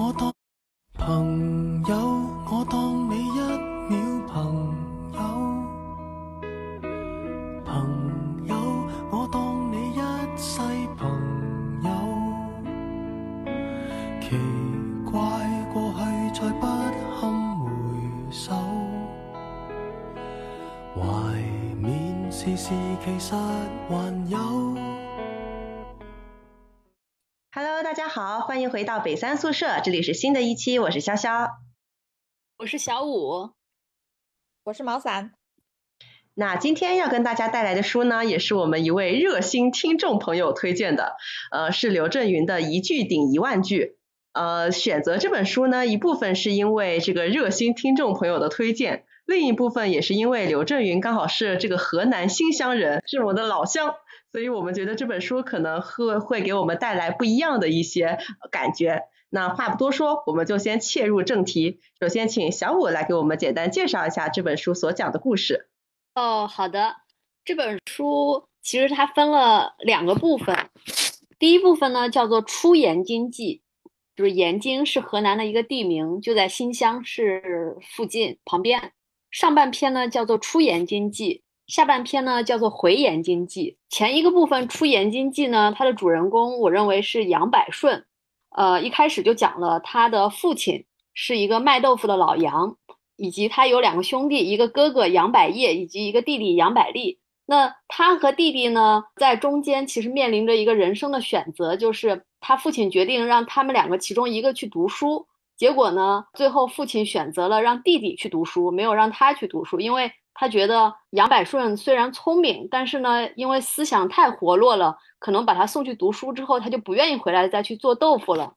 我多朋北三宿舍，这里是新的一期，我是潇潇。我是小五，我是毛伞。那今天要跟大家带来的书呢，也是我们一位热心听众朋友推荐的，呃，是刘震云的《一句顶一万句》。呃，选择这本书呢，一部分是因为这个热心听众朋友的推荐，另一部分也是因为刘震云刚好是这个河南新乡人，是我的老乡。所以我们觉得这本书可能会会给我们带来不一样的一些感觉。那话不多说，我们就先切入正题。首先，请小五来给我们简单介绍一下这本书所讲的故事。哦，好的。这本书其实它分了两个部分，第一部分呢叫做《出延津记》，就是延津是河南的一个地名，就在新乡市附近旁边。上半篇呢叫做《出延津记》。下半篇呢叫做《回延津记》，前一个部分《出延津记》呢，它的主人公我认为是杨百顺，呃，一开始就讲了他的父亲是一个卖豆腐的老杨，以及他有两个兄弟，一个哥哥杨百业以及一个弟弟杨百利。那他和弟弟呢，在中间其实面临着一个人生的选择，就是他父亲决定让他们两个其中一个去读书，结果呢，最后父亲选择了让弟弟去读书，没有让他去读书，因为。他觉得杨百顺虽然聪明，但是呢，因为思想太活络了，可能把他送去读书之后，他就不愿意回来再去做豆腐了，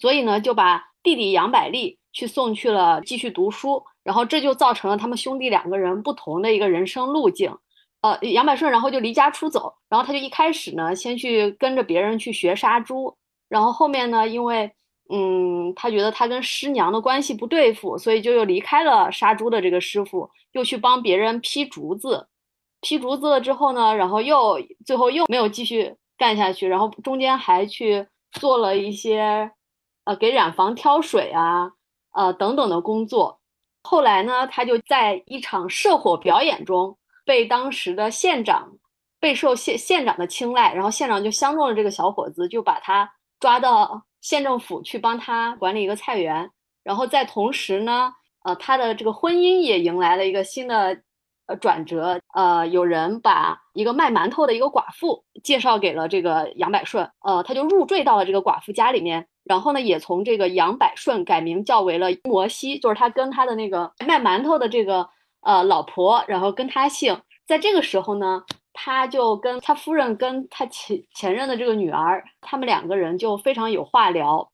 所以呢，就把弟弟杨百利去送去了继续读书，然后这就造成了他们兄弟两个人不同的一个人生路径。呃，杨百顺然后就离家出走，然后他就一开始呢，先去跟着别人去学杀猪，然后后面呢，因为嗯，他觉得他跟师娘的关系不对付，所以就又离开了杀猪的这个师傅，又去帮别人劈竹子。劈竹子了之后呢，然后又最后又没有继续干下去，然后中间还去做了一些呃给染坊挑水啊，呃等等的工作。后来呢，他就在一场社火表演中被当时的县长备受县县长的青睐，然后县长就相中了这个小伙子，就把他抓到。县政府去帮他管理一个菜园，然后在同时呢，呃，他的这个婚姻也迎来了一个新的呃转折。呃，有人把一个卖馒头的一个寡妇介绍给了这个杨百顺，呃，他就入赘到了这个寡妇家里面，然后呢，也从这个杨百顺改名叫为了摩西，就是他跟他的那个卖馒头的这个呃老婆，然后跟他姓。在这个时候呢。他就跟他夫人跟他前前任的这个女儿，他们两个人就非常有话聊，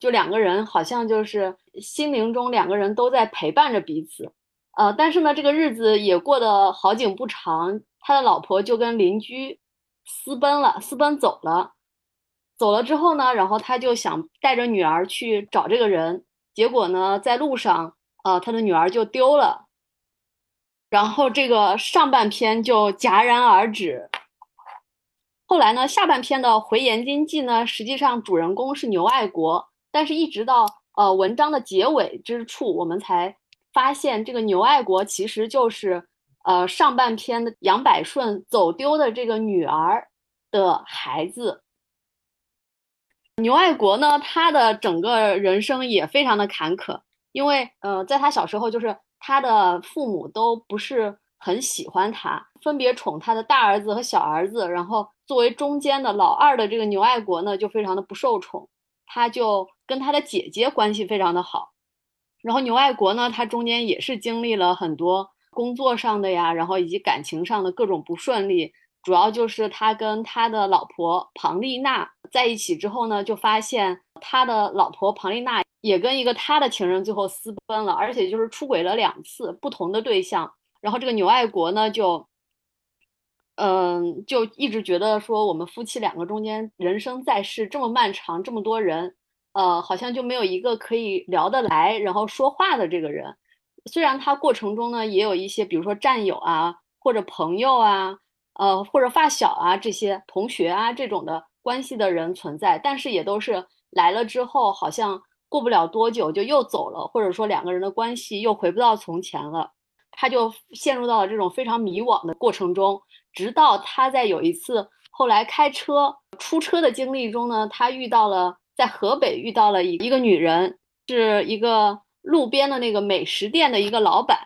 就两个人好像就是心灵中两个人都在陪伴着彼此，呃，但是呢，这个日子也过得好景不长，他的老婆就跟邻居私奔了，私奔走了，走了之后呢，然后他就想带着女儿去找这个人，结果呢，在路上，呃，他的女儿就丢了。然后这个上半篇就戛然而止。后来呢，下半篇的《回延津记》呢，实际上主人公是牛爱国，但是一直到呃文章的结尾之处，我们才发现这个牛爱国其实就是呃上半篇的杨百顺走丢的这个女儿的孩子。牛爱国呢，他的整个人生也非常的坎坷，因为呃在他小时候就是。他的父母都不是很喜欢他，分别宠他的大儿子和小儿子。然后作为中间的老二的这个牛爱国呢，就非常的不受宠。他就跟他的姐姐关系非常的好。然后牛爱国呢，他中间也是经历了很多工作上的呀，然后以及感情上的各种不顺利。主要就是他跟他的老婆庞丽娜在一起之后呢，就发现他的老婆庞丽娜。也跟一个他的情人最后私奔了，而且就是出轨了两次不同的对象。然后这个牛爱国呢，就，嗯，就一直觉得说我们夫妻两个中间人生在世这么漫长，这么多人，呃，好像就没有一个可以聊得来，然后说话的这个人。虽然他过程中呢也有一些，比如说战友啊，或者朋友啊，呃，或者发小啊这些同学啊这种的关系的人存在，但是也都是。来了之后，好像过不了多久就又走了，或者说两个人的关系又回不到从前了，他就陷入到了这种非常迷惘的过程中，直到他在有一次后来开车出车的经历中呢，他遇到了在河北遇到了一一个女人，是一个路边的那个美食店的一个老板。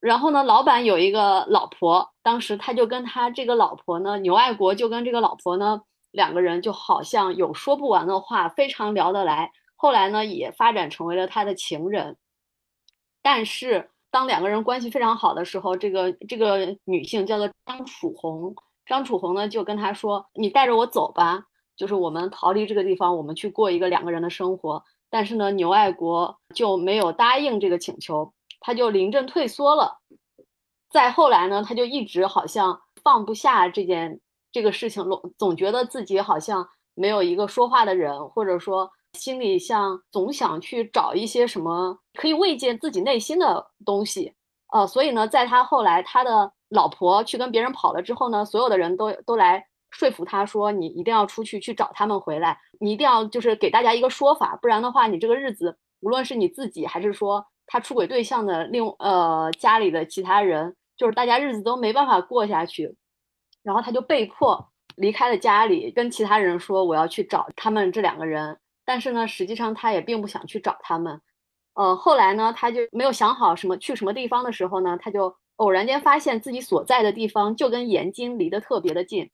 然后呢，老板有一个老婆，当时他就跟他这个老婆呢，牛爱国就跟这个老婆呢，两个人就好像有说不完的话，非常聊得来。后来呢，也发展成为了他的情人。但是当两个人关系非常好的时候，这个这个女性叫做张楚红，张楚红呢就跟他说：“你带着我走吧，就是我们逃离这个地方，我们去过一个两个人的生活。”但是呢，牛爱国就没有答应这个请求。他就临阵退缩了，再后来呢，他就一直好像放不下这件这个事情，总总觉得自己好像没有一个说话的人，或者说心里像总想去找一些什么可以慰藉自己内心的东西，呃，所以呢，在他后来他的老婆去跟别人跑了之后呢，所有的人都都来说服他说，你一定要出去去找他们回来，你一定要就是给大家一个说法，不然的话，你这个日子无论是你自己还是说。他出轨对象的另呃家里的其他人，就是大家日子都没办法过下去，然后他就被迫离开了家里，跟其他人说我要去找他们这两个人。但是呢，实际上他也并不想去找他们。呃，后来呢，他就没有想好什么去什么地方的时候呢，他就偶然间发现自己所在的地方就跟延津离得特别的近，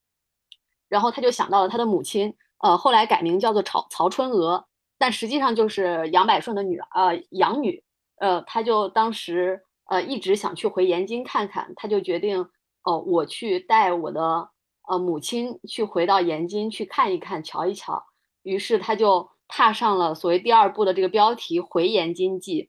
然后他就想到了他的母亲，呃，后来改名叫做曹曹春娥，但实际上就是杨百顺的女儿，呃，养女。呃，他就当时呃一直想去回延津看看，他就决定哦，我去带我的呃母亲去回到延津去看一看，瞧一瞧。于是他就踏上了所谓第二部的这个标题《回延津记》。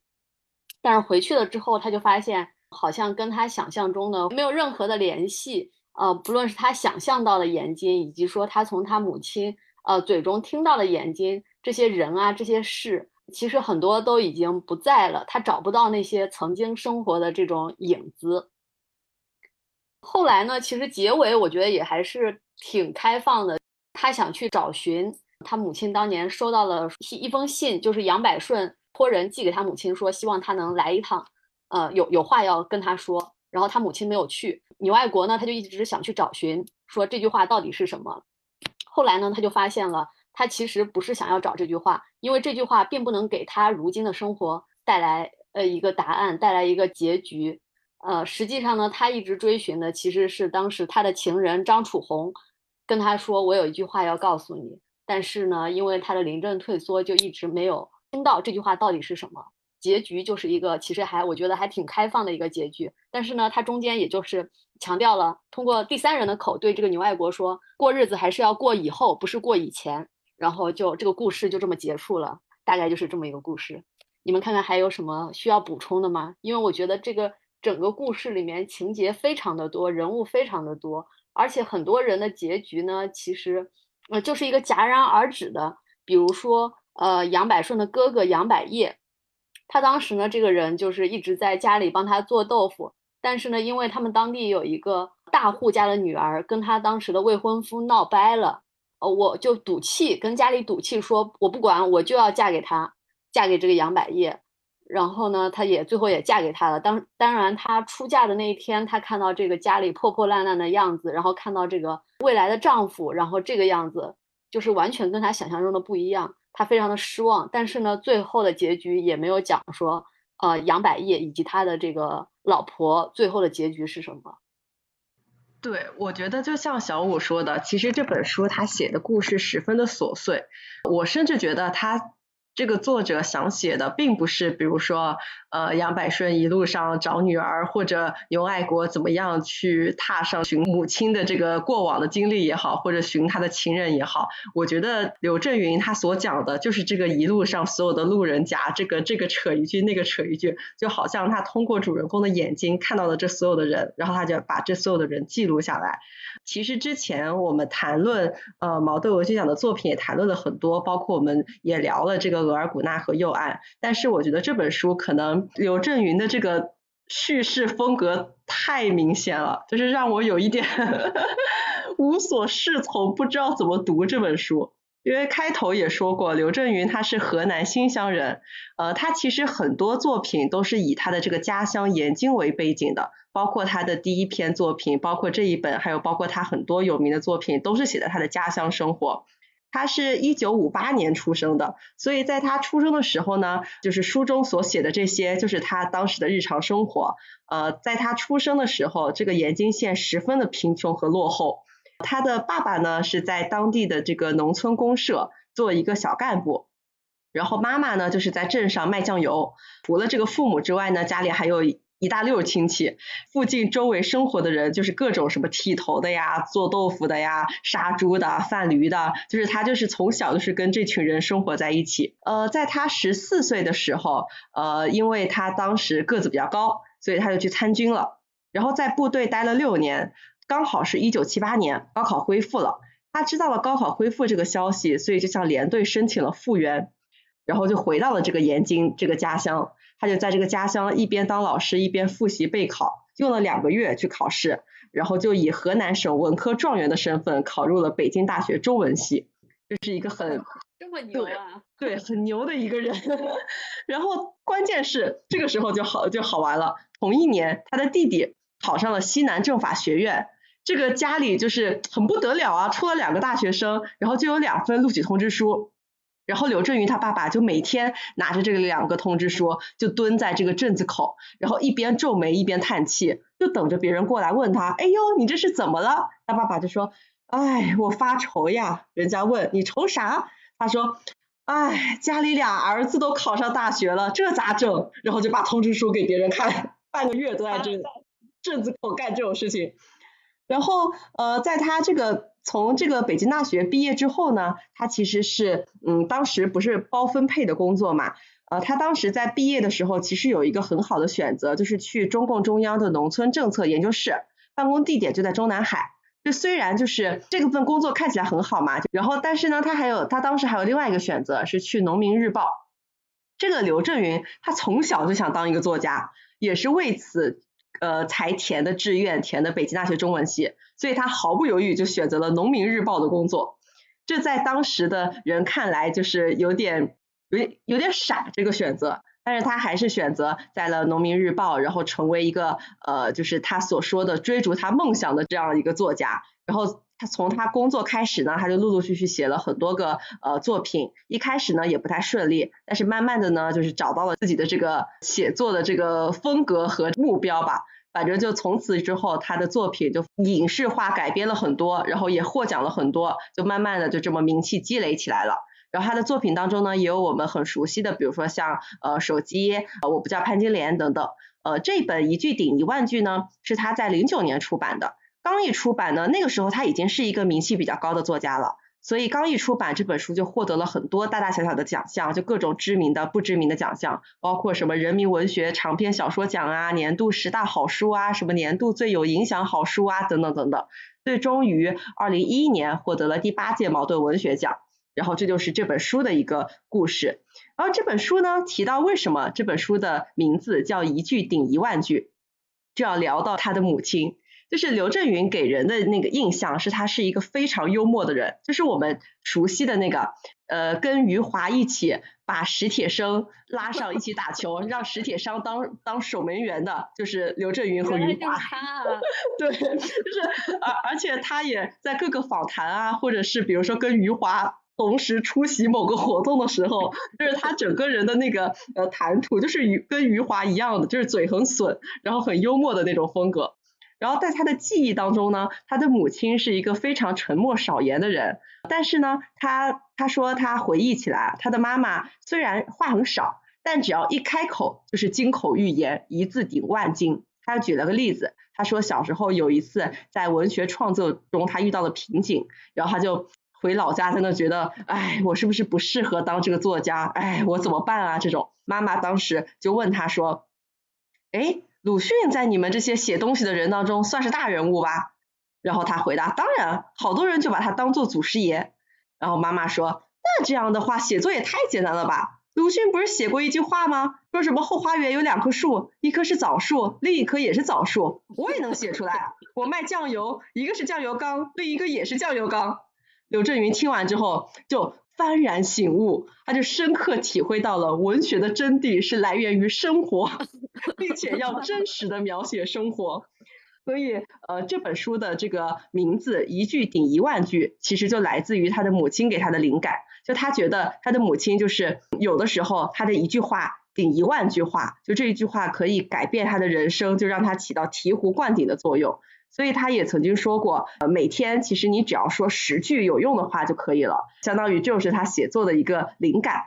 但是回去了之后，他就发现好像跟他想象中的没有任何的联系。呃，不论是他想象到的延津，以及说他从他母亲呃嘴中听到的延津这些人啊这些事。其实很多都已经不在了，他找不到那些曾经生活的这种影子。后来呢，其实结尾我觉得也还是挺开放的。他想去找寻他母亲当年收到了一封信，就是杨百顺托人寄给他母亲，说希望他能来一趟，呃，有有话要跟他说。然后他母亲没有去，牛爱国呢，他就一直想去找寻，说这句话到底是什么。后来呢，他就发现了。他其实不是想要找这句话，因为这句话并不能给他如今的生活带来呃一个答案，带来一个结局。呃，实际上呢，他一直追寻的其实是当时他的情人张楚红跟他说：“我有一句话要告诉你。”但是呢，因为他的临阵退缩，就一直没有听到这句话到底是什么。结局就是一个其实还我觉得还挺开放的一个结局。但是呢，他中间也就是强调了通过第三人的口对这个牛爱国说：“过日子还是要过以后，不是过以前。”然后就这个故事就这么结束了，大概就是这么一个故事。你们看看还有什么需要补充的吗？因为我觉得这个整个故事里面情节非常的多，人物非常的多，而且很多人的结局呢，其实呃就是一个戛然而止的。比如说呃杨百顺的哥哥杨百业，他当时呢这个人就是一直在家里帮他做豆腐，但是呢因为他们当地有一个大户家的女儿跟他当时的未婚夫闹掰了。呃，我就赌气跟家里赌气，说我不管，我就要嫁给他，嫁给这个杨百业。然后呢，她也最后也嫁给他了。当当然，她出嫁的那一天，她看到这个家里破破烂烂的样子，然后看到这个未来的丈夫，然后这个样子就是完全跟她想象中的不一样，她非常的失望。但是呢，最后的结局也没有讲说，呃，杨百业以及他的这个老婆最后的结局是什么。对，我觉得就像小五说的，其实这本书他写的故事十分的琐碎，我甚至觉得他。这个作者想写的并不是，比如说，呃，杨百顺一路上找女儿，或者牛爱国怎么样去踏上寻母亲的这个过往的经历也好，或者寻他的情人也好。我觉得刘震云他所讲的就是这个一路上所有的路人甲，这个这个扯一句，那个扯一句，就好像他通过主人公的眼睛看到了这所有的人，然后他就把这所有的人记录下来。其实之前我们谈论呃茅盾文学奖的作品也谈论了很多，包括我们也聊了这个额尔古纳河右岸。但是我觉得这本书可能刘震云的这个叙事风格太明显了，就是让我有一点 无所适从，不知道怎么读这本书。因为开头也说过，刘震云他是河南新乡人，呃，他其实很多作品都是以他的这个家乡延津为背景的，包括他的第一篇作品，包括这一本，还有包括他很多有名的作品，都是写的他的家乡生活。他是一九五八年出生的，所以在他出生的时候呢，就是书中所写的这些，就是他当时的日常生活。呃，在他出生的时候，这个延津县十分的贫穷和落后。他的爸爸呢是在当地的这个农村公社做一个小干部，然后妈妈呢就是在镇上卖酱油。除了这个父母之外呢，家里还有。一大溜亲戚，附近周围生活的人就是各种什么剃头的呀、做豆腐的呀、杀猪的、贩驴的，就是他就是从小就是跟这群人生活在一起。呃，在他十四岁的时候，呃，因为他当时个子比较高，所以他就去参军了。然后在部队待了六年，刚好是一九七八年高考恢复了。他知道了高考恢复这个消息，所以就向连队申请了复员，然后就回到了这个延津这个家乡。他就在这个家乡一边当老师一边复习备考，用了两个月去考试，然后就以河南省文科状元的身份考入了北京大学中文系，这是一个很这么牛啊，对，很牛的一个人。然后关键是这个时候就好就好玩了，同一年他的弟弟考上了西南政法学院，这个家里就是很不得了啊，出了两个大学生，然后就有两份录取通知书。然后刘振云他爸爸就每天拿着这个两个通知书，就蹲在这个镇子口，然后一边皱眉一边叹气，就等着别人过来问他，哎呦，你这是怎么了？他爸爸就说，哎，我发愁呀。人家问你愁啥？他说，哎，家里俩儿子都考上大学了，这咋整？然后就把通知书给别人看，半个月都在这镇子口干这种事情。然后呃，在他这个。从这个北京大学毕业之后呢，他其实是嗯，当时不是包分配的工作嘛，呃，他当时在毕业的时候其实有一个很好的选择，就是去中共中央的农村政策研究室，办公地点就在中南海。就虽然就是这个份工作看起来很好嘛，然后但是呢，他还有他当时还有另外一个选择是去农民日报。这个刘震云他从小就想当一个作家，也是为此。呃，才填的志愿，填的北京大学中文系，所以他毫不犹豫就选择了农民日报的工作。这在当时的人看来就是有点有点有点傻这个选择，但是他还是选择在了农民日报，然后成为一个呃，就是他所说的追逐他梦想的这样一个作家。然后他从他工作开始呢，他就陆陆续续写了很多个呃作品。一开始呢也不太顺利，但是慢慢的呢，就是找到了自己的这个写作的这个风格和目标吧。反正就从此之后，他的作品就影视化改编了很多，然后也获奖了很多，就慢慢的就这么名气积累起来了。然后他的作品当中呢，也有我们很熟悉的，比如说像呃手机，我不叫潘金莲等等。呃，这本一句顶一万句呢，是他在零九年出版的。刚一出版呢，那个时候他已经是一个名气比较高的作家了，所以刚一出版这本书就获得了很多大大小小的奖项，就各种知名的、不知名的奖项，包括什么人民文学长篇小说奖啊、年度十大好书啊、什么年度最有影响好书啊等等等等，最终于二零一一年获得了第八届茅盾文学奖。然后这就是这本书的一个故事。然后这本书呢提到为什么这本书的名字叫一句顶一万句，就要聊到他的母亲。就是刘震云给人的那个印象是他是一个非常幽默的人，就是我们熟悉的那个，呃，跟余华一起把史铁生拉上一起打球，让史铁生当当守门员的，就是刘震云和余华。对，就是而而且他也在各个访谈啊，或者是比如说跟余华同时出席某个活动的时候，就是他整个人的那个呃谈吐，就是与跟余华一样的，就是嘴很损，然后很幽默的那种风格。然后在他的记忆当中呢，他的母亲是一个非常沉默少言的人，但是呢，他他说他回忆起来，他的妈妈虽然话很少，但只要一开口就是金口玉言，一字顶万金。他举了个例子，他说小时候有一次在文学创作中他遇到了瓶颈，然后他就回老家，在那觉得，哎，我是不是不适合当这个作家？哎，我怎么办啊？这种妈妈当时就问他说，哎。鲁迅在你们这些写东西的人当中算是大人物吧？然后他回答：当然，好多人就把他当做祖师爷。然后妈妈说：那这样的话，写作也太简单了吧？鲁迅不是写过一句话吗？说什么后花园有两棵树，一棵是枣树，另一棵也是枣树。我也能写出来。我卖酱油，一个是酱油缸，另一个也是酱油缸。刘震云听完之后就幡然醒悟，他就深刻体会到了文学的真谛是来源于生活，并且要真实的描写生活。所以，呃，这本书的这个名字“一句顶一万句”，其实就来自于他的母亲给他的灵感。就他觉得他的母亲就是有的时候他的一句话顶一万句话，就这一句话可以改变他的人生，就让他起到醍醐灌顶的作用。所以他也曾经说过，呃，每天其实你只要说十句有用的话就可以了，相当于就是他写作的一个灵感。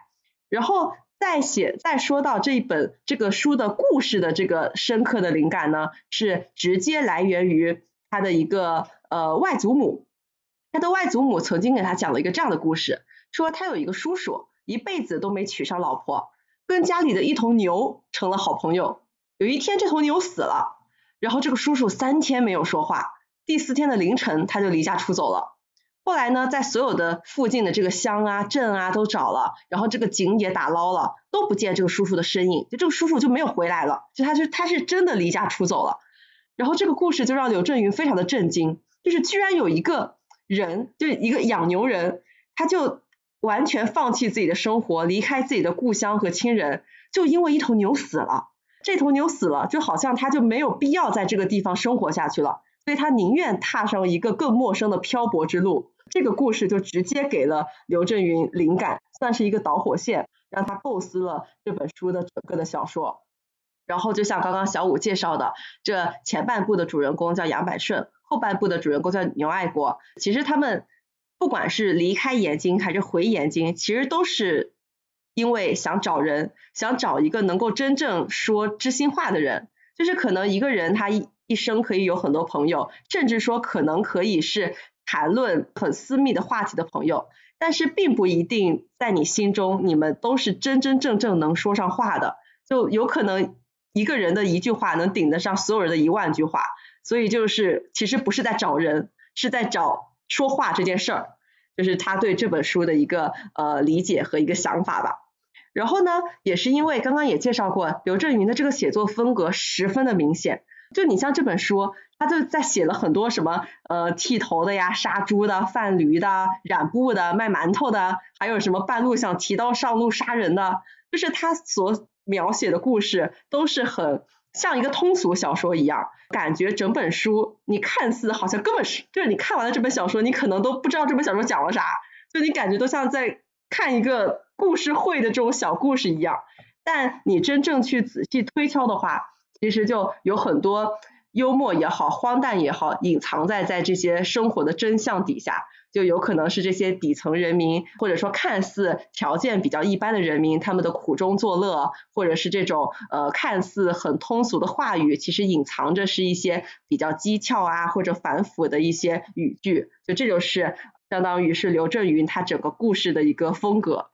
然后。再写再说到这一本这个书的故事的这个深刻的灵感呢，是直接来源于他的一个呃外祖母，他的外祖母曾经给他讲了一个这样的故事，说他有一个叔叔一辈子都没娶上老婆，跟家里的一头牛成了好朋友。有一天这头牛死了，然后这个叔叔三天没有说话，第四天的凌晨他就离家出走了。后来呢，在所有的附近的这个乡啊、镇啊都找了，然后这个井也打捞了，都不见这个叔叔的身影，就这个叔叔就没有回来了，就他是他是真的离家出走了。然后这个故事就让刘震云非常的震惊，就是居然有一个人，就一个养牛人，他就完全放弃自己的生活，离开自己的故乡和亲人，就因为一头牛死了。这头牛死了，就好像他就没有必要在这个地方生活下去了，所以他宁愿踏上一个更陌生的漂泊之路。这个故事就直接给了刘震云灵感，算是一个导火线，让他构思了这本书的整个的小说。然后就像刚刚小五介绍的，这前半部的主人公叫杨百顺，后半部的主人公叫牛爱国。其实他们不管是离开延津还是回延津，其实都是因为想找人，想找一个能够真正说知心话的人。就是可能一个人他一一生可以有很多朋友，甚至说可能可以是。谈论很私密的话题的朋友，但是并不一定在你心中，你们都是真真正正能说上话的。就有可能一个人的一句话能顶得上所有人的一万句话，所以就是其实不是在找人，是在找说话这件事儿，就是他对这本书的一个呃理解和一个想法吧。然后呢，也是因为刚刚也介绍过，刘震云的这个写作风格十分的明显。就你像这本书，他就在写了很多什么呃剃头的呀、杀猪的、贩驴的、染布的、卖馒头的，还有什么半路想提刀上路杀人的，就是他所描写的故事都是很像一个通俗小说一样，感觉整本书你看似好像根本是就是你看完了这本小说，你可能都不知道这本小说讲了啥，就你感觉都像在看一个故事会的这种小故事一样，但你真正去仔细推敲的话。其实就有很多幽默也好，荒诞也好，隐藏在在这些生活的真相底下，就有可能是这些底层人民，或者说看似条件比较一般的人民，他们的苦中作乐，或者是这种呃看似很通俗的话语，其实隐藏着是一些比较机巧啊或者反腐的一些语句，就这就是相当于是刘震云他整个故事的一个风格，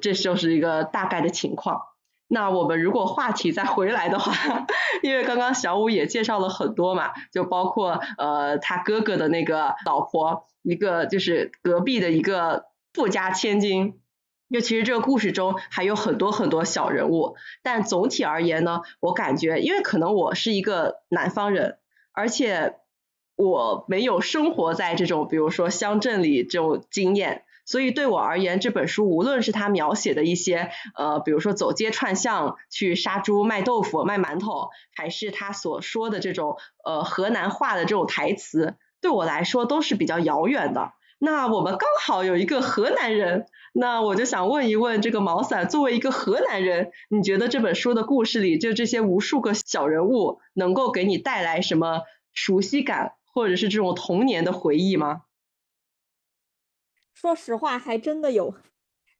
这就是一个大概的情况。那我们如果话题再回来的话，因为刚刚小五也介绍了很多嘛，就包括呃他哥哥的那个老婆，一个就是隔壁的一个富家千金，就其实这个故事中还有很多很多小人物，但总体而言呢，我感觉因为可能我是一个南方人，而且我没有生活在这种比如说乡镇里这种经验。所以对我而言，这本书无论是他描写的一些呃，比如说走街串巷去杀猪卖豆腐卖馒头，还是他所说的这种呃河南话的这种台词，对我来说都是比较遥远的。那我们刚好有一个河南人，那我就想问一问这个毛伞，作为一个河南人，你觉得这本书的故事里就这些无数个小人物，能够给你带来什么熟悉感，或者是这种童年的回忆吗？说实话，还真的有。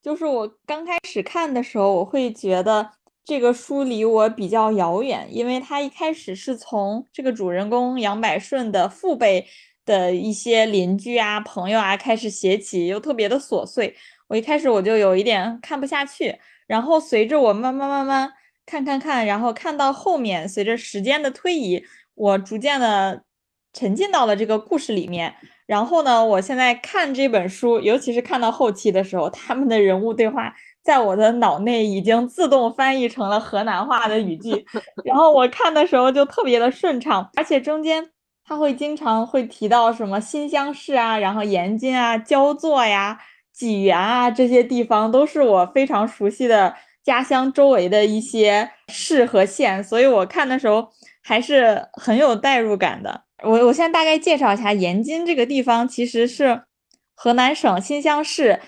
就是我刚开始看的时候，我会觉得这个书离我比较遥远，因为它一开始是从这个主人公杨百顺的父辈的一些邻居啊、朋友啊开始写起，又特别的琐碎。我一开始我就有一点看不下去，然后随着我慢慢慢慢看看看，然后看到后面，随着时间的推移，我逐渐的沉浸到了这个故事里面。然后呢，我现在看这本书，尤其是看到后期的时候，他们的人物对话在我的脑内已经自动翻译成了河南话的语句，然后我看的时候就特别的顺畅，而且中间他会经常会提到什么新乡市啊，然后延津啊、焦作呀、济源啊这些地方，都是我非常熟悉的家乡周围的一些市和县，所以我看的时候还是很有代入感的。我我现在大概介绍一下延津这个地方，其实是河南省新乡市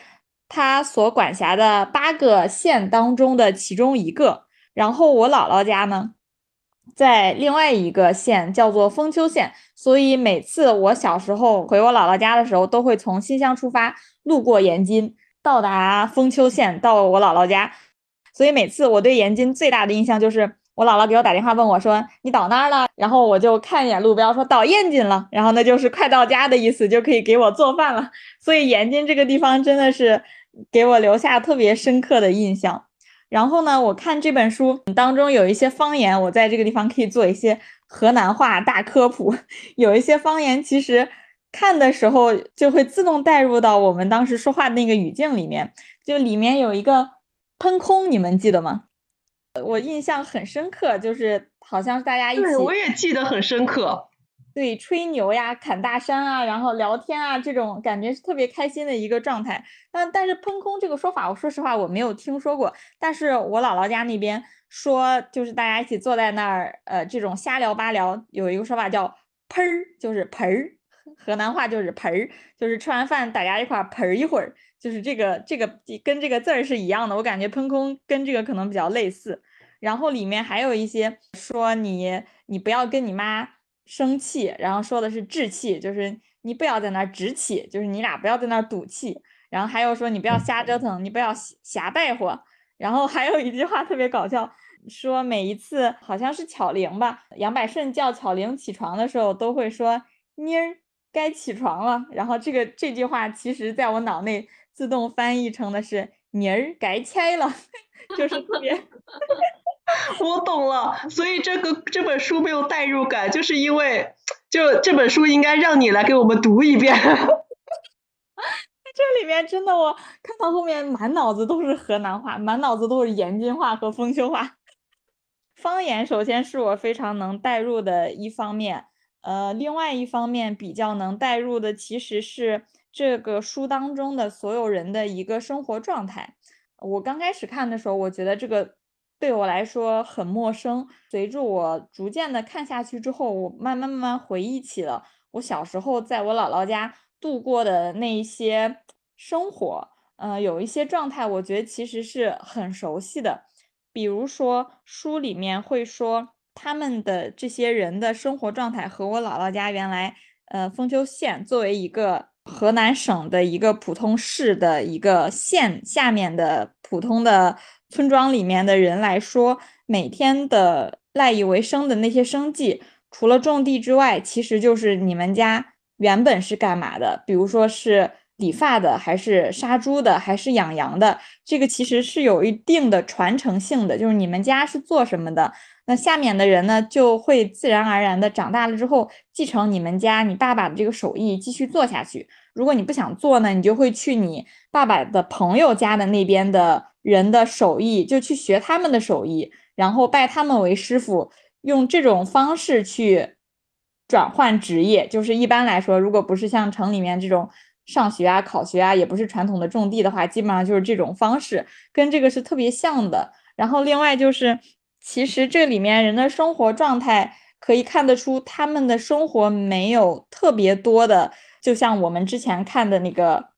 它所管辖的八个县当中的其中一个。然后我姥姥家呢，在另外一个县叫做封丘县，所以每次我小时候回我姥姥家的时候，都会从新乡出发，路过延津，到达封丘县，到我姥姥家。所以每次我对延津最大的印象就是我姥姥给我打电话问我说：“你到哪儿了？”然后我就看一眼路标，说到燕津了，然后那就是快到家的意思，就可以给我做饭了。所以燕津这个地方真的是给我留下特别深刻的印象。然后呢，我看这本书当中有一些方言，我在这个地方可以做一些河南话大科普。有一些方言其实看的时候就会自动带入到我们当时说话的那个语境里面。就里面有一个喷空，你们记得吗？我印象很深刻，就是好像是大家一起，我也记得很深刻。对，吹牛呀，侃大山啊，然后聊天啊，这种感觉是特别开心的一个状态。但但是喷空这个说法，我说实话我没有听说过。但是我姥姥家那边说，就是大家一起坐在那儿，呃，这种瞎聊八聊，有一个说法叫喷儿，就是盆儿，河南话就是盆儿，就是吃完饭大家一块盆儿一会儿，就是这个这个跟这个字儿是一样的。我感觉喷空跟这个可能比较类似。然后里面还有一些说你你不要跟你妈。生气，然后说的是置气，就是你不要在那儿置气，就是你俩不要在那儿赌气。然后还有说你不要瞎折腾，你不要瞎带货。然后还有一句话特别搞笑，说每一次好像是巧玲吧，杨百顺叫巧玲起床的时候，都会说妮儿该起床了。然后这个这句话其实在我脑内自动翻译成的是妮儿该起了，就是特别。我懂了，所以这个这本书没有代入感，就是因为就这本书应该让你来给我们读一遍。这里面真的，我看到后面满脑子都是河南话，满脑子都是延津话和封丘话。方言首先是我非常能代入的一方面，呃，另外一方面比较能代入的其实是这个书当中的所有人的一个生活状态。我刚开始看的时候，我觉得这个。对我来说很陌生。随着我逐渐的看下去之后，我慢慢慢慢回忆起了我小时候在我姥姥家度过的那一些生活。嗯，有一些状态，我觉得其实是很熟悉的。比如说书里面会说他们的这些人的生活状态和我姥姥家原来，呃，丰丘县作为一个河南省的一个普通市的一个县下面的普通的。村庄里面的人来说，每天的赖以为生的那些生计，除了种地之外，其实就是你们家原本是干嘛的？比如说是理发的，还是杀猪的，还是养羊的？这个其实是有一定的传承性的，就是你们家是做什么的，那下面的人呢，就会自然而然的长大了之后，继承你们家你爸爸的这个手艺，继续做下去。如果你不想做呢，你就会去你爸爸的朋友家的那边的。人的手艺就去学他们的手艺，然后拜他们为师傅，用这种方式去转换职业。就是一般来说，如果不是像城里面这种上学啊、考学啊，也不是传统的种地的话，基本上就是这种方式，跟这个是特别像的。然后另外就是，其实这里面人的生活状态可以看得出，他们的生活没有特别多的，就像我们之前看的那个。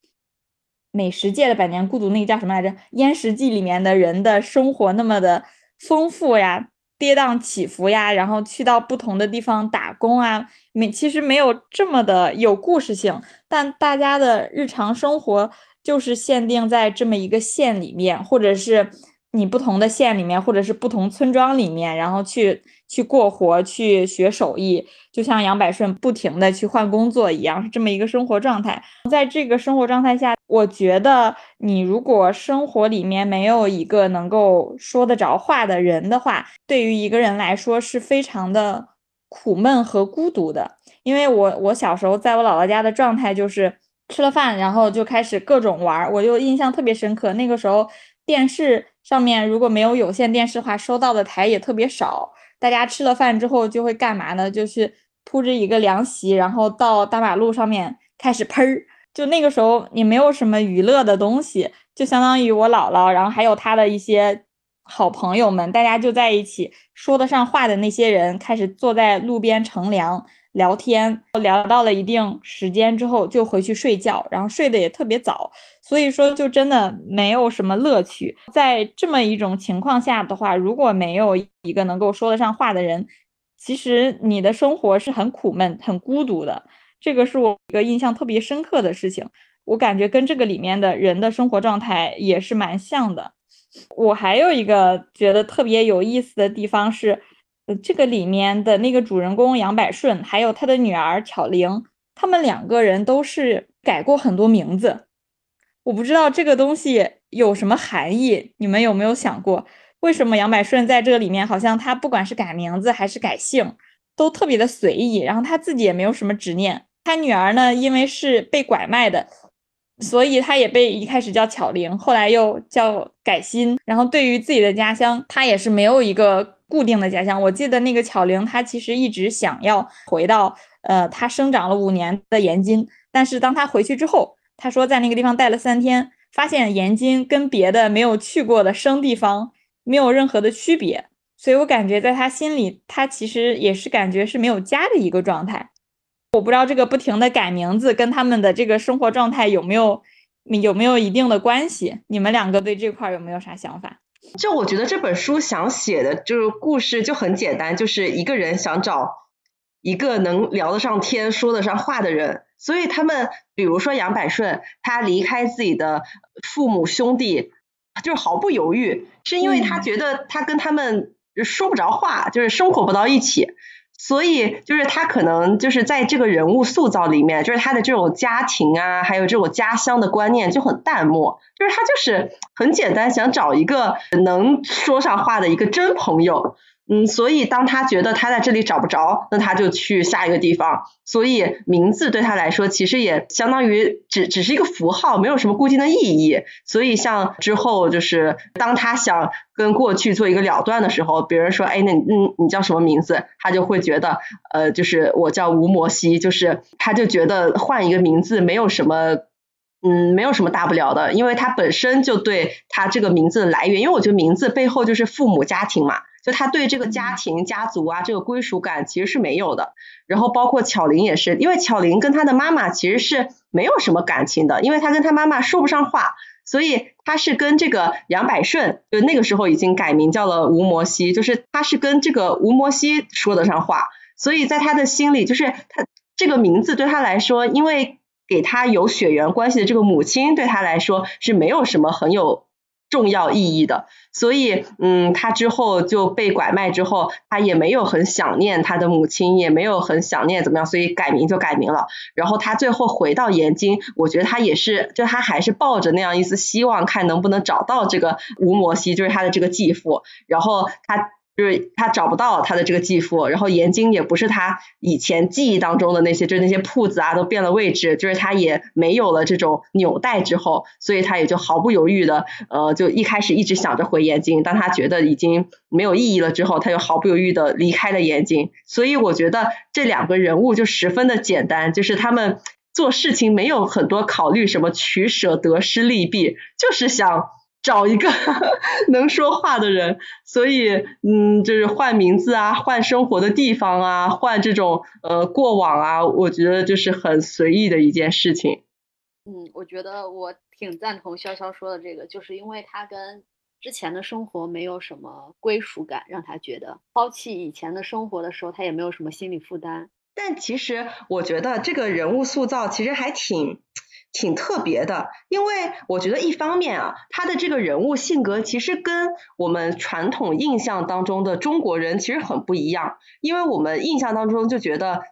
美食界的百年孤独，那个叫什么来着？《燕食记》里面的人的生活那么的丰富呀，跌宕起伏呀，然后去到不同的地方打工啊，没其实没有这么的有故事性，但大家的日常生活就是限定在这么一个县里面，或者是。你不同的县里面，或者是不同村庄里面，然后去去过活，去学手艺，就像杨百顺不停的去换工作一样，是这么一个生活状态。在这个生活状态下，我觉得你如果生活里面没有一个能够说得着话的人的话，对于一个人来说是非常的苦闷和孤独的。因为我我小时候在我姥姥家的状态就是吃了饭，然后就开始各种玩，我就印象特别深刻。那个时候电视。上面如果没有有线电视的话，收到的台也特别少。大家吃了饭之后就会干嘛呢？就去铺着一个凉席，然后到大马路上面开始喷儿。就那个时候，你没有什么娱乐的东西，就相当于我姥姥，然后还有她的一些好朋友们，大家就在一起说得上话的那些人，开始坐在路边乘凉聊天，聊到了一定时间之后就回去睡觉，然后睡得也特别早，所以说就真的没有什么乐趣。在这么一种情况下的话，如果没有一个能够说得上话的人，其实你的生活是很苦闷、很孤独的。这个是我一个印象特别深刻的事情，我感觉跟这个里面的人的生活状态也是蛮像的。我还有一个觉得特别有意思的地方是，呃，这个里面的那个主人公杨百顺，还有他的女儿巧玲，他们两个人都是改过很多名字。我不知道这个东西有什么含义，你们有没有想过，为什么杨百顺在这个里面好像他不管是改名字还是改姓，都特别的随意，然后他自己也没有什么执念。他女儿呢，因为是被拐卖的，所以他也被一开始叫巧玲，后来又叫改心。然后对于自己的家乡，他也是没有一个固定的家乡。我记得那个巧玲，她其实一直想要回到呃，她生长了五年的延津，但是当她回去之后，他说在那个地方待了三天，发现延津跟别的没有去过的生地方没有任何的区别，所以我感觉在他心里，他其实也是感觉是没有家的一个状态。我不知道这个不停的改名字跟他们的这个生活状态有没有有没有一定的关系？你们两个对这块有没有啥想法？就我觉得这本书想写的就是故事就很简单，就是一个人想找一个能聊得上天、说得上话的人，所以他们比如说杨百顺，他离开自己的父母兄弟，就是毫不犹豫，是因为他觉得他跟他们说不着话，就是生活不到一起。所以就是他可能就是在这个人物塑造里面，就是他的这种家庭啊，还有这种家乡的观念就很淡漠，就是他就是很简单，想找一个能说上话的一个真朋友。嗯，所以当他觉得他在这里找不着，那他就去下一个地方。所以名字对他来说，其实也相当于只只是一个符号，没有什么固定的意义。所以像之后就是当他想跟过去做一个了断的时候，别人说，哎，那你嗯你叫什么名字？他就会觉得，呃，就是我叫吴摩西，就是他就觉得换一个名字没有什么，嗯，没有什么大不了的，因为他本身就对他这个名字的来源，因为我觉得名字背后就是父母家庭嘛。就他对这个家庭、家族啊，这个归属感其实是没有的。然后包括巧玲也是，因为巧玲跟她的妈妈其实是没有什么感情的，因为她跟她妈妈说不上话，所以她是跟这个杨百顺，就那个时候已经改名叫了吴摩西，就是她是跟这个吴摩西说得上话，所以在他的心里，就是他这个名字对他来说，因为给他有血缘关系的这个母亲对他来说是没有什么很有。重要意义的，所以，嗯，他之后就被拐卖之后，他也没有很想念他的母亲，也没有很想念怎么样，所以改名就改名了。然后他最后回到延津，我觉得他也是，就他还是抱着那样一丝希望，看能不能找到这个吴摩西，就是他的这个继父。然后他。就是他找不到他的这个继父，然后延津也不是他以前记忆当中的那些，就是那些铺子啊都变了位置，就是他也没有了这种纽带之后，所以他也就毫不犹豫的，呃，就一开始一直想着回延津，当他觉得已经没有意义了之后，他又毫不犹豫的离开了延津。所以我觉得这两个人物就十分的简单，就是他们做事情没有很多考虑什么取舍得失利弊，就是想。找一个 能说话的人，所以嗯，就是换名字啊，换生活的地方啊，换这种呃过往啊，我觉得就是很随意的一件事情。嗯，我觉得我挺赞同潇潇说的这个，就是因为他跟之前的生活没有什么归属感，让他觉得抛弃以前的生活的时候，他也没有什么心理负担。但其实我觉得这个人物塑造其实还挺。挺特别的，因为我觉得一方面啊，他的这个人物性格其实跟我们传统印象当中的中国人其实很不一样，因为我们印象当中就觉得，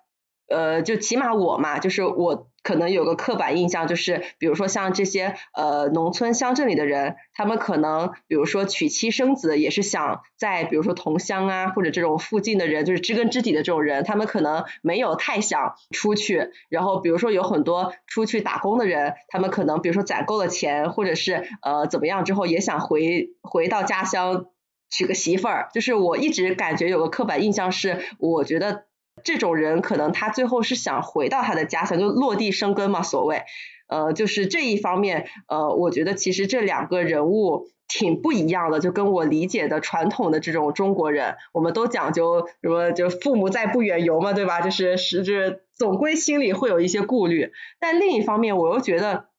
呃，就起码我嘛，就是我。可能有个刻板印象，就是比如说像这些呃农村乡镇里的人，他们可能比如说娶妻生子，也是想在比如说同乡啊或者这种附近的人，就是知根知底的这种人，他们可能没有太想出去。然后比如说有很多出去打工的人，他们可能比如说攒够了钱，或者是呃怎么样之后，也想回回到家乡娶个媳妇儿。就是我一直感觉有个刻板印象是，我觉得。这种人可能他最后是想回到他的家乡，就落地生根嘛，所谓，呃，就是这一方面，呃，我觉得其实这两个人物。挺不一样的，就跟我理解的传统的这种中国人，我们都讲究什么，就父母在不远游嘛，对吧？就是是这总归心里会有一些顾虑。但另一方面，我又觉得，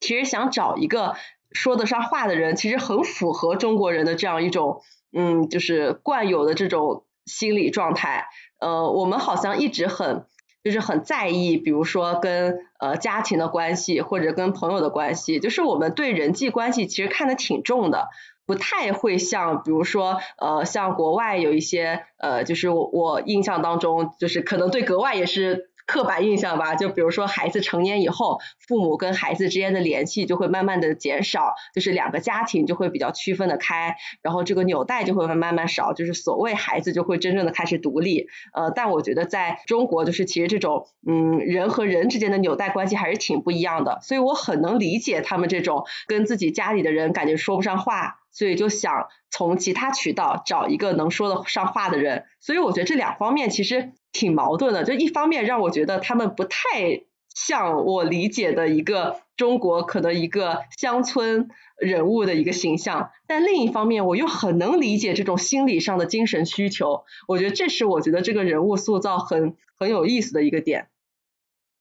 其实想找一个说得上话的人，其实很符合中国人的这样一种，嗯，就是惯有的这种心理状态。呃，我们好像一直很。就是很在意，比如说跟呃家庭的关系或者跟朋友的关系，就是我们对人际关系其实看得挺重的，不太会像比如说呃像国外有一些呃就是我我印象当中就是可能对格外也是。刻板印象吧，就比如说孩子成年以后，父母跟孩子之间的联系就会慢慢的减少，就是两个家庭就会比较区分的开，然后这个纽带就会慢慢慢少，就是所谓孩子就会真正的开始独立。呃，但我觉得在中国，就是其实这种嗯人和人之间的纽带关系还是挺不一样的，所以我很能理解他们这种跟自己家里的人感觉说不上话，所以就想从其他渠道找一个能说得上话的人。所以我觉得这两方面其实。挺矛盾的，就一方面让我觉得他们不太像我理解的一个中国可能一个乡村人物的一个形象，但另一方面我又很能理解这种心理上的精神需求。我觉得这是我觉得这个人物塑造很很有意思的一个点。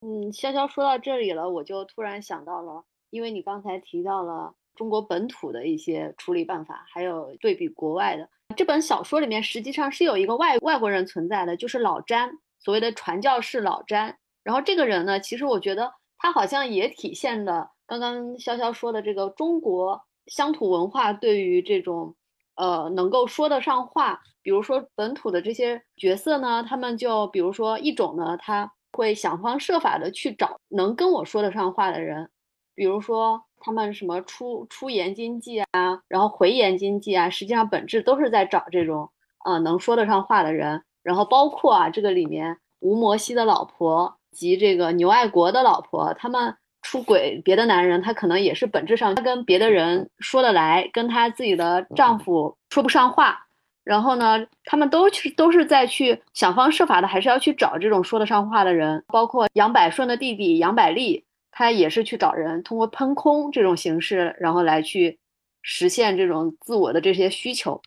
嗯，潇潇说到这里了，我就突然想到了，因为你刚才提到了中国本土的一些处理办法，还有对比国外的。这本小说里面实际上是有一个外外国人存在的，就是老詹，所谓的传教士老詹。然后这个人呢，其实我觉得他好像也体现了刚刚潇潇说的这个中国乡土文化对于这种呃能够说得上话，比如说本土的这些角色呢，他们就比如说一种呢，他会想方设法的去找能跟我说得上话的人，比如说。他们什么出出言经济啊，然后回言经济啊，实际上本质都是在找这种呃能说得上话的人。然后包括啊，这个里面吴摩西的老婆及这个牛爱国的老婆，他们出轨别的男人，他可能也是本质上他跟别的人说得来，跟他自己的丈夫说不上话。然后呢，他们都去都是在去想方设法的，还是要去找这种说得上话的人。包括杨百顺的弟弟杨百利。他也是去找人，通过喷空这种形式，然后来去实现这种自我的这些需求。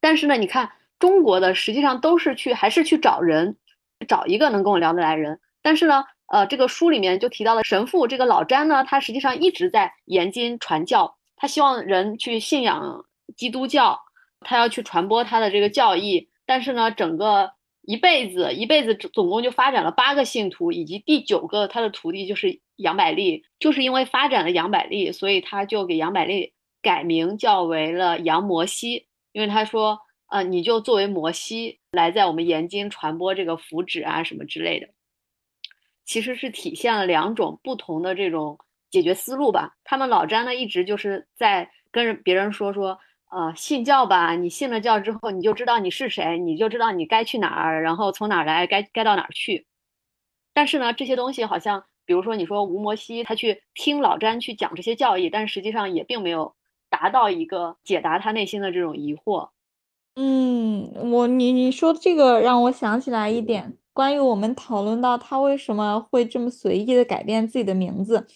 但是呢，你看中国的实际上都是去还是去找人，找一个能跟我聊得来人。但是呢，呃，这个书里面就提到了神父这个老詹呢，他实际上一直在研经传教，他希望人去信仰基督教，他要去传播他的这个教义。但是呢，整个一辈子一辈子总共就发展了八个信徒，以及第九个他的徒弟就是。杨百利就是因为发展了杨百利，所以他就给杨百利改名叫为了杨摩西，因为他说，呃，你就作为摩西来在我们延津传播这个福祉啊什么之类的，其实是体现了两种不同的这种解决思路吧。他们老詹呢一直就是在跟别人说说，呃，信教吧，你信了教之后，你就知道你是谁，你就知道你该去哪儿，然后从哪儿来，该该到哪儿去。但是呢，这些东西好像。比如说，你说吴摩西他去听老詹去讲这些教义，但实际上也并没有达到一个解答他内心的这种疑惑。嗯，我你你说这个让我想起来一点，关于我们讨论到他为什么会这么随意的改变自己的名字。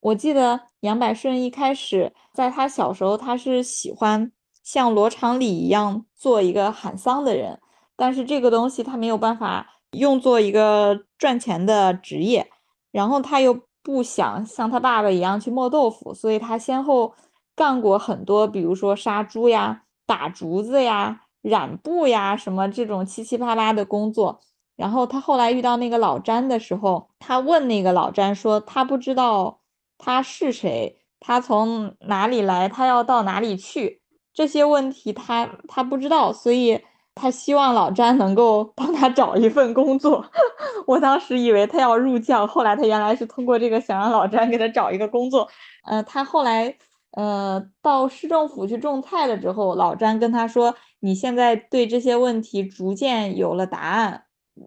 我记得杨百顺一开始在他小时候，他是喜欢像罗长礼一样做一个喊丧的人，但是这个东西他没有办法用作一个赚钱的职业。然后他又不想像他爸爸一样去磨豆腐，所以他先后干过很多，比如说杀猪呀、打竹子呀、染布呀什么这种七七八八的工作。然后他后来遇到那个老詹的时候，他问那个老詹说：“他不知道他是谁，他从哪里来，他要到哪里去？这些问题他他不知道，所以。”他希望老詹能够帮他找一份工作，我当时以为他要入教，后来他原来是通过这个想让老詹给他找一个工作。呃，他后来呃到市政府去种菜了之后，老詹跟他说：“你现在对这些问题逐渐有了答案，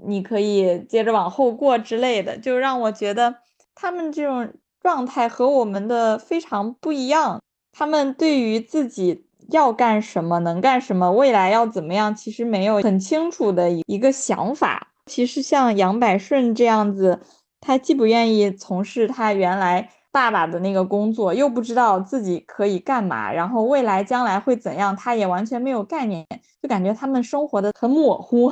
你可以接着往后过之类的。”就让我觉得他们这种状态和我们的非常不一样，他们对于自己。要干什么，能干什么，未来要怎么样，其实没有很清楚的一个想法。其实像杨百顺这样子，他既不愿意从事他原来爸爸的那个工作，又不知道自己可以干嘛，然后未来将来会怎样，他也完全没有概念，就感觉他们生活的很模糊。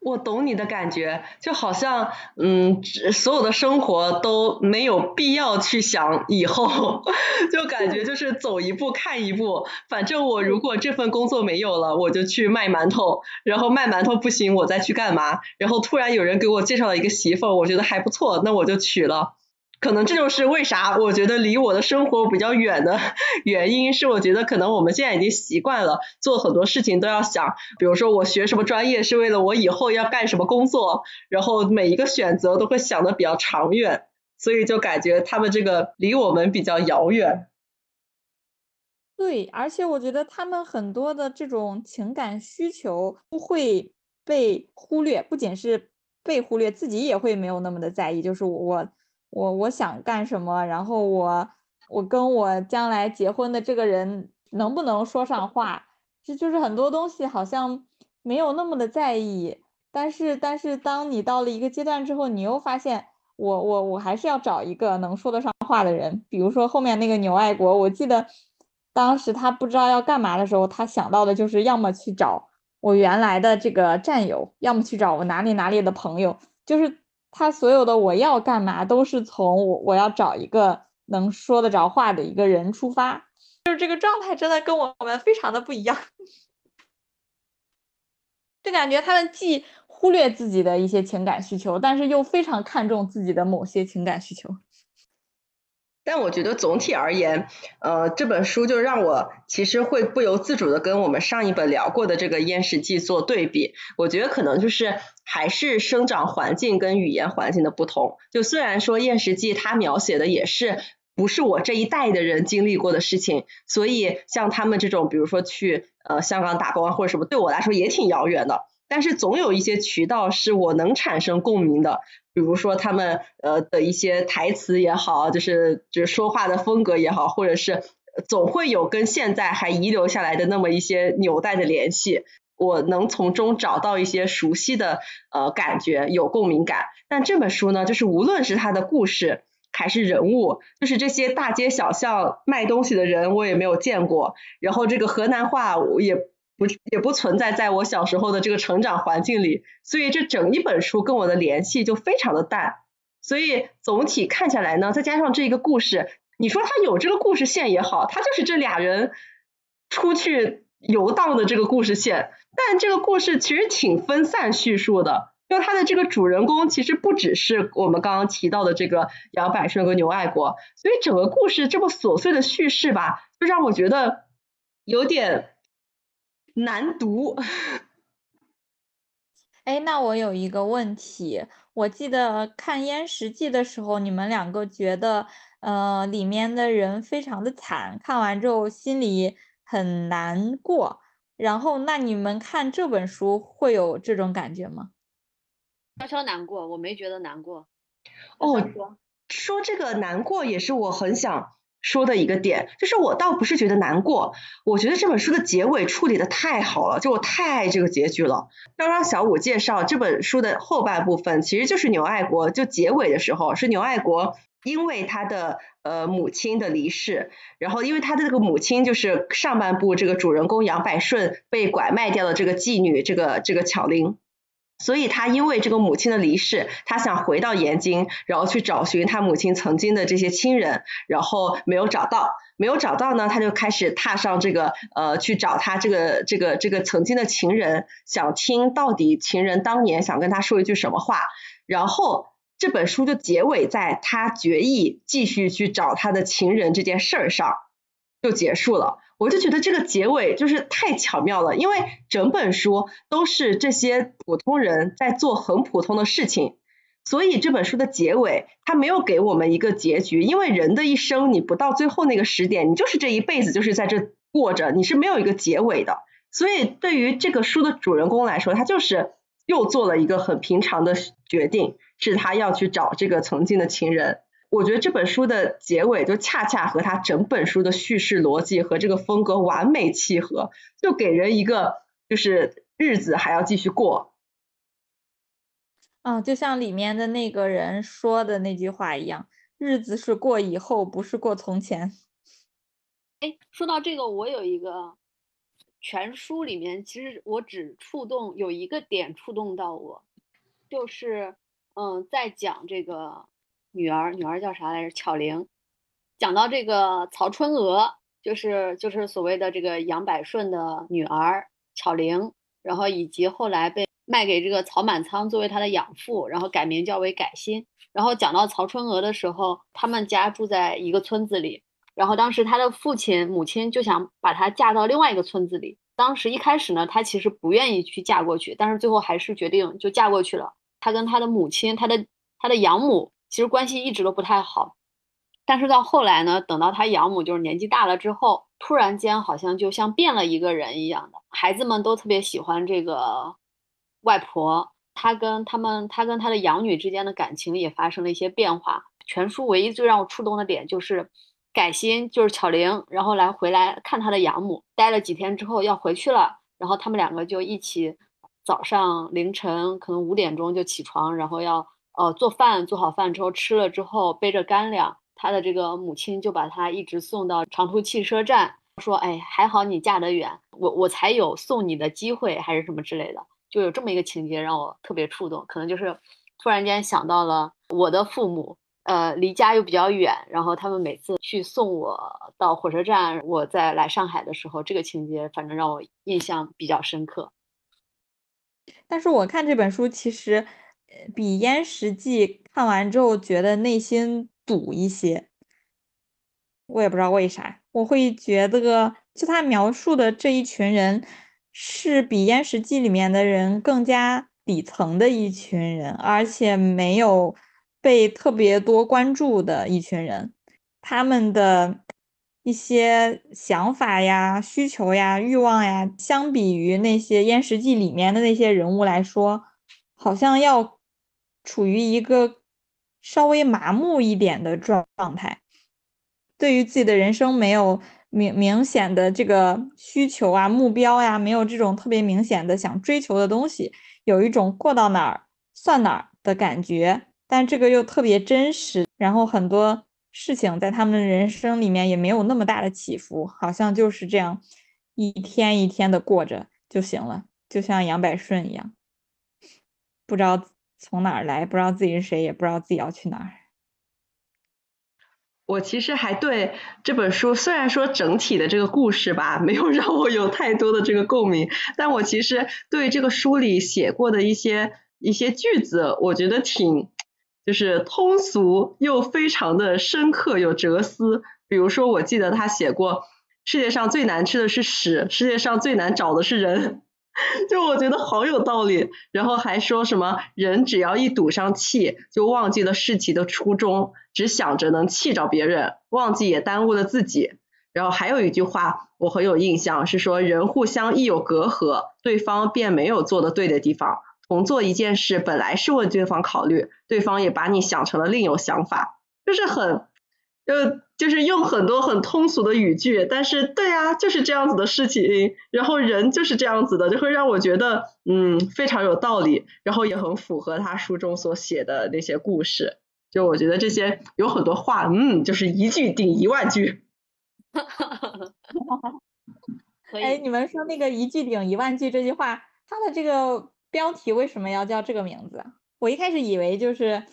我懂你的感觉，就好像，嗯，所有的生活都没有必要去想以后，就感觉就是走一步看一步。反正我如果这份工作没有了，我就去卖馒头，然后卖馒头不行，我再去干嘛？然后突然有人给我介绍了一个媳妇儿，我觉得还不错，那我就娶了。可能这就是为啥我觉得离我的生活比较远的 原因，是我觉得可能我们现在已经习惯了做很多事情都要想，比如说我学什么专业是为了我以后要干什么工作，然后每一个选择都会想的比较长远，所以就感觉他们这个离我们比较遥远。对，而且我觉得他们很多的这种情感需求都会被忽略，不仅是被忽略，自己也会没有那么的在意，就是我。我我想干什么，然后我我跟我将来结婚的这个人能不能说上话，这就是很多东西好像没有那么的在意，但是但是当你到了一个阶段之后，你又发现我我我还是要找一个能说得上话的人，比如说后面那个牛爱国，我记得当时他不知道要干嘛的时候，他想到的就是要么去找我原来的这个战友，要么去找我哪里哪里的朋友，就是。他所有的我要干嘛，都是从我我要找一个能说得着话的一个人出发，就是这个状态真的跟我们非常的不一样，就感觉他们既忽略自己的一些情感需求，但是又非常看重自己的某些情感需求。但我觉得总体而言，呃，这本书就让我其实会不由自主的跟我们上一本聊过的这个《燕食记》做对比。我觉得可能就是还是生长环境跟语言环境的不同。就虽然说《燕食记》它描写的也是不是我这一代的人经历过的事情，所以像他们这种，比如说去呃香港打工啊或者什么，对我来说也挺遥远的。但是总有一些渠道是我能产生共鸣的。比如说他们呃的一些台词也好，就是就是说话的风格也好，或者是总会有跟现在还遗留下来的那么一些纽带的联系，我能从中找到一些熟悉的呃感觉，有共鸣感。但这本书呢，就是无论是它的故事还是人物，就是这些大街小巷卖东西的人我也没有见过，然后这个河南话我也。不也不存在在我小时候的这个成长环境里，所以这整一本书跟我的联系就非常的淡。所以总体看下来呢，再加上这个故事，你说它有这个故事线也好，它就是这俩人出去游荡的这个故事线。但这个故事其实挺分散叙述的，因为它的这个主人公其实不只是我们刚刚提到的这个杨百顺和牛爱国，所以整个故事这么琐碎的叙事吧，就让我觉得有点。难读。哎，那我有一个问题，我记得看《燕食记》的时候，你们两个觉得，呃，里面的人非常的惨，看完之后心里很难过。然后，那你们看这本书会有这种感觉吗？悄悄难过，我没觉得难过。哦，说这个难过也是我很想。说的一个点，就是我倒不是觉得难过，我觉得这本书的结尾处理的太好了，就我太爱这个结局了。刚刚小五介绍这本书的后半部分，其实就是牛爱国，就结尾的时候是牛爱国因为他的呃母亲的离世，然后因为他的这个母亲就是上半部这个主人公杨百顺被拐卖掉的这个妓女，这个这个巧玲。所以他因为这个母亲的离世，他想回到延津，然后去找寻他母亲曾经的这些亲人，然后没有找到，没有找到呢，他就开始踏上这个呃去找他这个这个这个曾经的情人，想听到底情人当年想跟他说一句什么话，然后这本书就结尾在他决意继续去找他的情人这件事儿上就结束了。我就觉得这个结尾就是太巧妙了，因为整本书都是这些普通人在做很普通的事情，所以这本书的结尾它没有给我们一个结局，因为人的一生你不到最后那个时点，你就是这一辈子就是在这过着，你是没有一个结尾的。所以对于这个书的主人公来说，他就是又做了一个很平常的决定，是他要去找这个曾经的情人。我觉得这本书的结尾就恰恰和他整本书的叙事逻辑和这个风格完美契合，就给人一个就是日子还要继续过。啊，就像里面的那个人说的那句话一样，日子是过以后，不是过从前。哎，说到这个，我有一个全书里面，其实我只触动有一个点触动到我，就是嗯，在讲这个女儿，女儿叫啥来着？巧玲，讲到这个曹春娥，就是就是所谓的这个杨百顺的女儿巧玲，然后以及后来被。卖给这个曹满仓作为他的养父，然后改名叫为改心。然后讲到曹春娥的时候，他们家住在一个村子里，然后当时他的父亲母亲就想把她嫁到另外一个村子里。当时一开始呢，她其实不愿意去嫁过去，但是最后还是决定就嫁过去了。她跟她的母亲，她的她的养母其实关系一直都不太好，但是到后来呢，等到她养母就是年纪大了之后，突然间好像就像变了一个人一样的，孩子们都特别喜欢这个。外婆，她跟他们，她跟她的养女之间的感情也发生了一些变化。全书唯一最让我触动的点就是改心，就是巧玲，然后来回来看她的养母，待了几天之后要回去了，然后他们两个就一起早上凌晨可能五点钟就起床，然后要呃做饭，做好饭之后吃了之后背着干粮，他的这个母亲就把他一直送到长途汽车站，说哎还好你嫁得远，我我才有送你的机会，还是什么之类的。就有这么一个情节让我特别触动，可能就是突然间想到了我的父母，呃，离家又比较远，然后他们每次去送我到火车站，我在来上海的时候，这个情节反正让我印象比较深刻。但是我看这本书，其实比《燕食记》看完之后觉得内心堵一些，我也不知道为啥，我会觉得就他描述的这一群人。是比《燕食记》里面的人更加底层的一群人，而且没有被特别多关注的一群人。他们的一些想法呀、需求呀、欲望呀，相比于那些《燕食记》里面的那些人物来说，好像要处于一个稍微麻木一点的状态，对于自己的人生没有。明明显的这个需求啊、目标呀，没有这种特别明显的想追求的东西，有一种过到哪儿算哪儿的感觉，但这个又特别真实。然后很多事情在他们人生里面也没有那么大的起伏，好像就是这样一天一天的过着就行了，就像杨百顺一样，不知道从哪儿来，不知道自己是谁，也不知道自己要去哪儿。我其实还对这本书，虽然说整体的这个故事吧，没有 让我有太多的这个共鸣，但我其实对这个书里写过的一些一些句子，我觉得挺就是通俗又非常的深刻有哲思。比如说，我记得他写过，世界上最难吃的是屎，世界上最难找的是人。就我觉得好有道理，然后还说什么人只要一赌上气，就忘记了事情的初衷，只想着能气着别人，忘记也耽误了自己。然后还有一句话我很有印象，是说人互相一有隔阂，对方便没有做的对的地方。同做一件事，本来是为对方考虑，对方也把你想成了另有想法，就是很。就就是用很多很通俗的语句，但是对啊，就是这样子的事情，然后人就是这样子的，就会让我觉得嗯非常有道理，然后也很符合他书中所写的那些故事。就我觉得这些有很多话，嗯，就是一句顶一万句。哈哈哈哈哈。哎，你们说那个一句顶一万句这句话，它的这个标题为什么要叫这个名字？我一开始以为就是。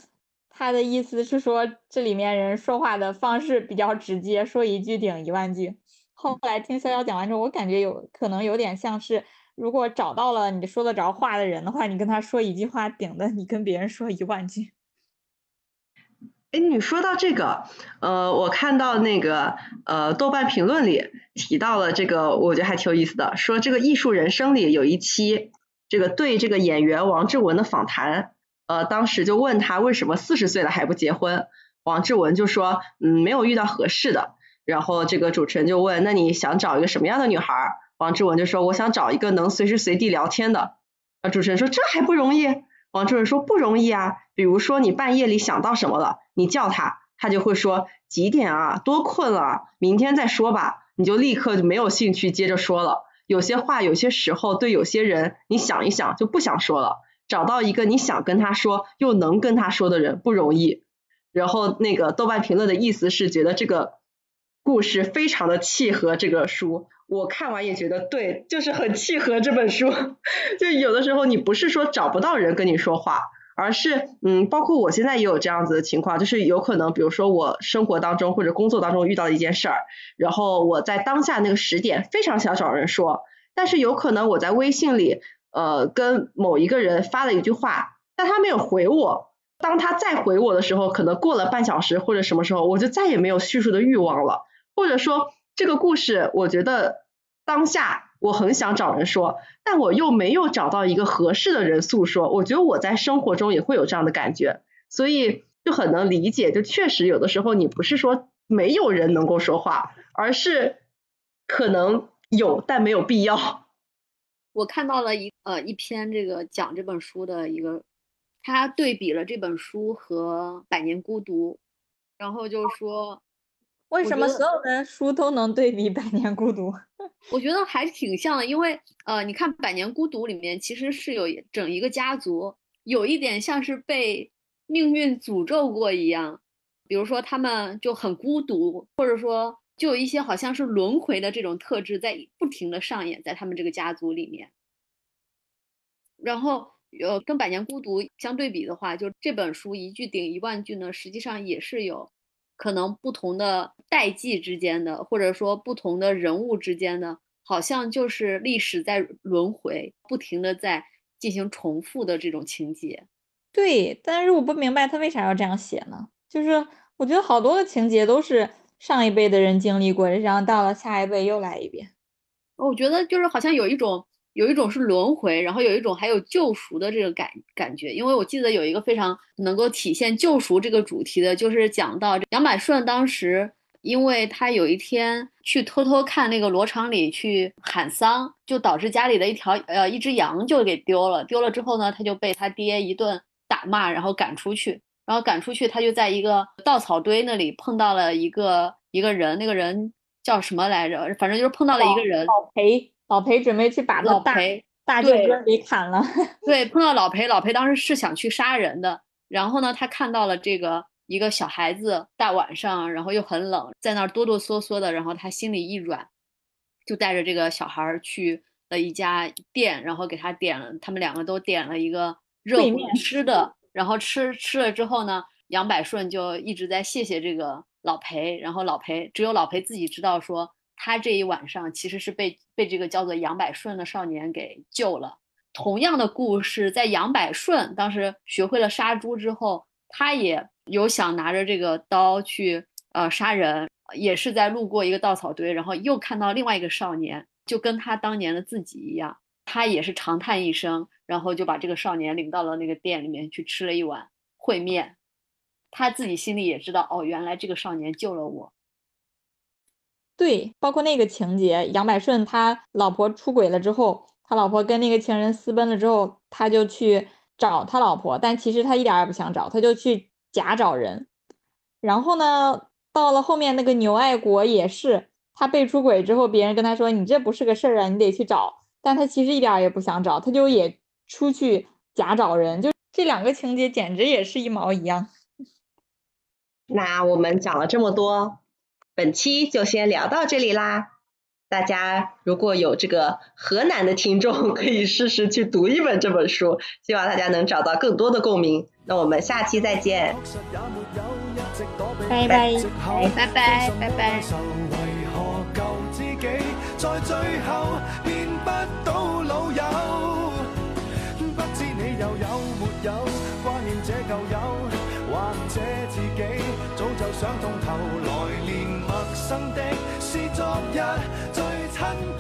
他的意思是说，这里面人说话的方式比较直接，说一句顶一万句。后来听潇潇讲完之后，我感觉有可能有点像是，如果找到了你说得着话的人的话，你跟他说一句话，顶的你跟别人说一万句。哎，你说到这个，呃，我看到那个呃豆瓣评论里提到了这个，我觉得还挺有意思的，说这个艺术人生里有一期这个对这个演员王志文的访谈。呃，当时就问他为什么四十岁了还不结婚，王志文就说，嗯，没有遇到合适的。然后这个主持人就问，那你想找一个什么样的女孩？王志文就说，我想找一个能随时随地聊天的。啊，主持人说这还不容易？王志文说不容易啊，比如说你半夜里想到什么了，你叫他，他就会说几点啊？多困了，明天再说吧。你就立刻就没有兴趣接着说了。有些话有些时候对有些人，你想一想就不想说了。找到一个你想跟他说又能跟他说的人不容易。然后那个豆瓣评论的意思是觉得这个故事非常的契合这个书，我看完也觉得对，就是很契合这本书。就有的时候你不是说找不到人跟你说话。而是，嗯，包括我现在也有这样子的情况，就是有可能，比如说我生活当中或者工作当中遇到一件事儿，然后我在当下那个时点非常想找人说，但是有可能我在微信里，呃，跟某一个人发了一句话，但他没有回我，当他再回我的时候，可能过了半小时或者什么时候，我就再也没有叙述的欲望了，或者说这个故事，我觉得当下。我很想找人说，但我又没有找到一个合适的人诉说。我觉得我在生活中也会有这样的感觉，所以就很能理解。就确实有的时候你不是说没有人能够说话，而是可能有，但没有必要。我看到了一呃一篇这个讲这本书的一个，他对比了这本书和《百年孤独》，然后就说。为什么所有的书都能对比《百年孤独》？我觉得还挺像的，因为呃，你看《百年孤独》里面其实是有整一个家族，有一点像是被命运诅咒过一样。比如说他们就很孤独，或者说就有一些好像是轮回的这种特质在不停的上演在他们这个家族里面。然后呃，跟《百年孤独》相对比的话，就这本书一句顶一万句呢，实际上也是有。可能不同的代际之间的，或者说不同的人物之间的，好像就是历史在轮回，不停的在进行重复的这种情节。对，但是我不明白他为啥要这样写呢？就是我觉得好多的情节都是上一辈的人经历过，然后到了下一辈又来一遍。我觉得就是好像有一种。有一种是轮回，然后有一种还有救赎的这个感感觉，因为我记得有一个非常能够体现救赎这个主题的，就是讲到杨百顺当时，因为他有一天去偷偷看那个罗长里去喊丧，就导致家里的一条呃一只羊就给丢了，丢了之后呢，他就被他爹一顿打骂，然后赶出去，然后赶出去，他就在一个稻草堆那里碰到了一个一个人，那个人叫什么来着？反正就是碰到了一个人，老裴。老裴准备去把老裴大舅哥给砍了。对，碰到老裴，老裴当时是想去杀人的。然后呢，他看到了这个一个小孩子，大晚上，然后又很冷，在那儿哆哆嗦嗦的。然后他心里一软，就带着这个小孩去了一家店，然后给他点了，他们两个都点了一个热乎吃的。然后吃吃了之后呢，杨百顺就一直在谢谢这个老裴。然后老裴只有老裴自己知道说。他这一晚上其实是被被这个叫做杨百顺的少年给救了。同样的故事，在杨百顺当时学会了杀猪之后，他也有想拿着这个刀去呃杀人，也是在路过一个稻草堆，然后又看到另外一个少年，就跟他当年的自己一样，他也是长叹一声，然后就把这个少年领到了那个店里面去吃了一碗烩面。他自己心里也知道，哦，原来这个少年救了我。对，包括那个情节，杨百顺他老婆出轨了之后，他老婆跟那个情人私奔了之后，他就去找他老婆，但其实他一点也不想找，他就去假找人。然后呢，到了后面那个牛爱国也是，他被出轨之后，别人跟他说你这不是个事儿啊，你得去找，但他其实一点也不想找，他就也出去假找人，就这两个情节简直也是一毛一样。那我们讲了这么多。本期就先聊到这里啦！大家如果有这个河南的听众，可以试试去读一本这本书，希望大家能找到更多的共鸣。那我们下期再见，拜拜，拜拜，拜拜。想通头来年陌生的是昨日最亲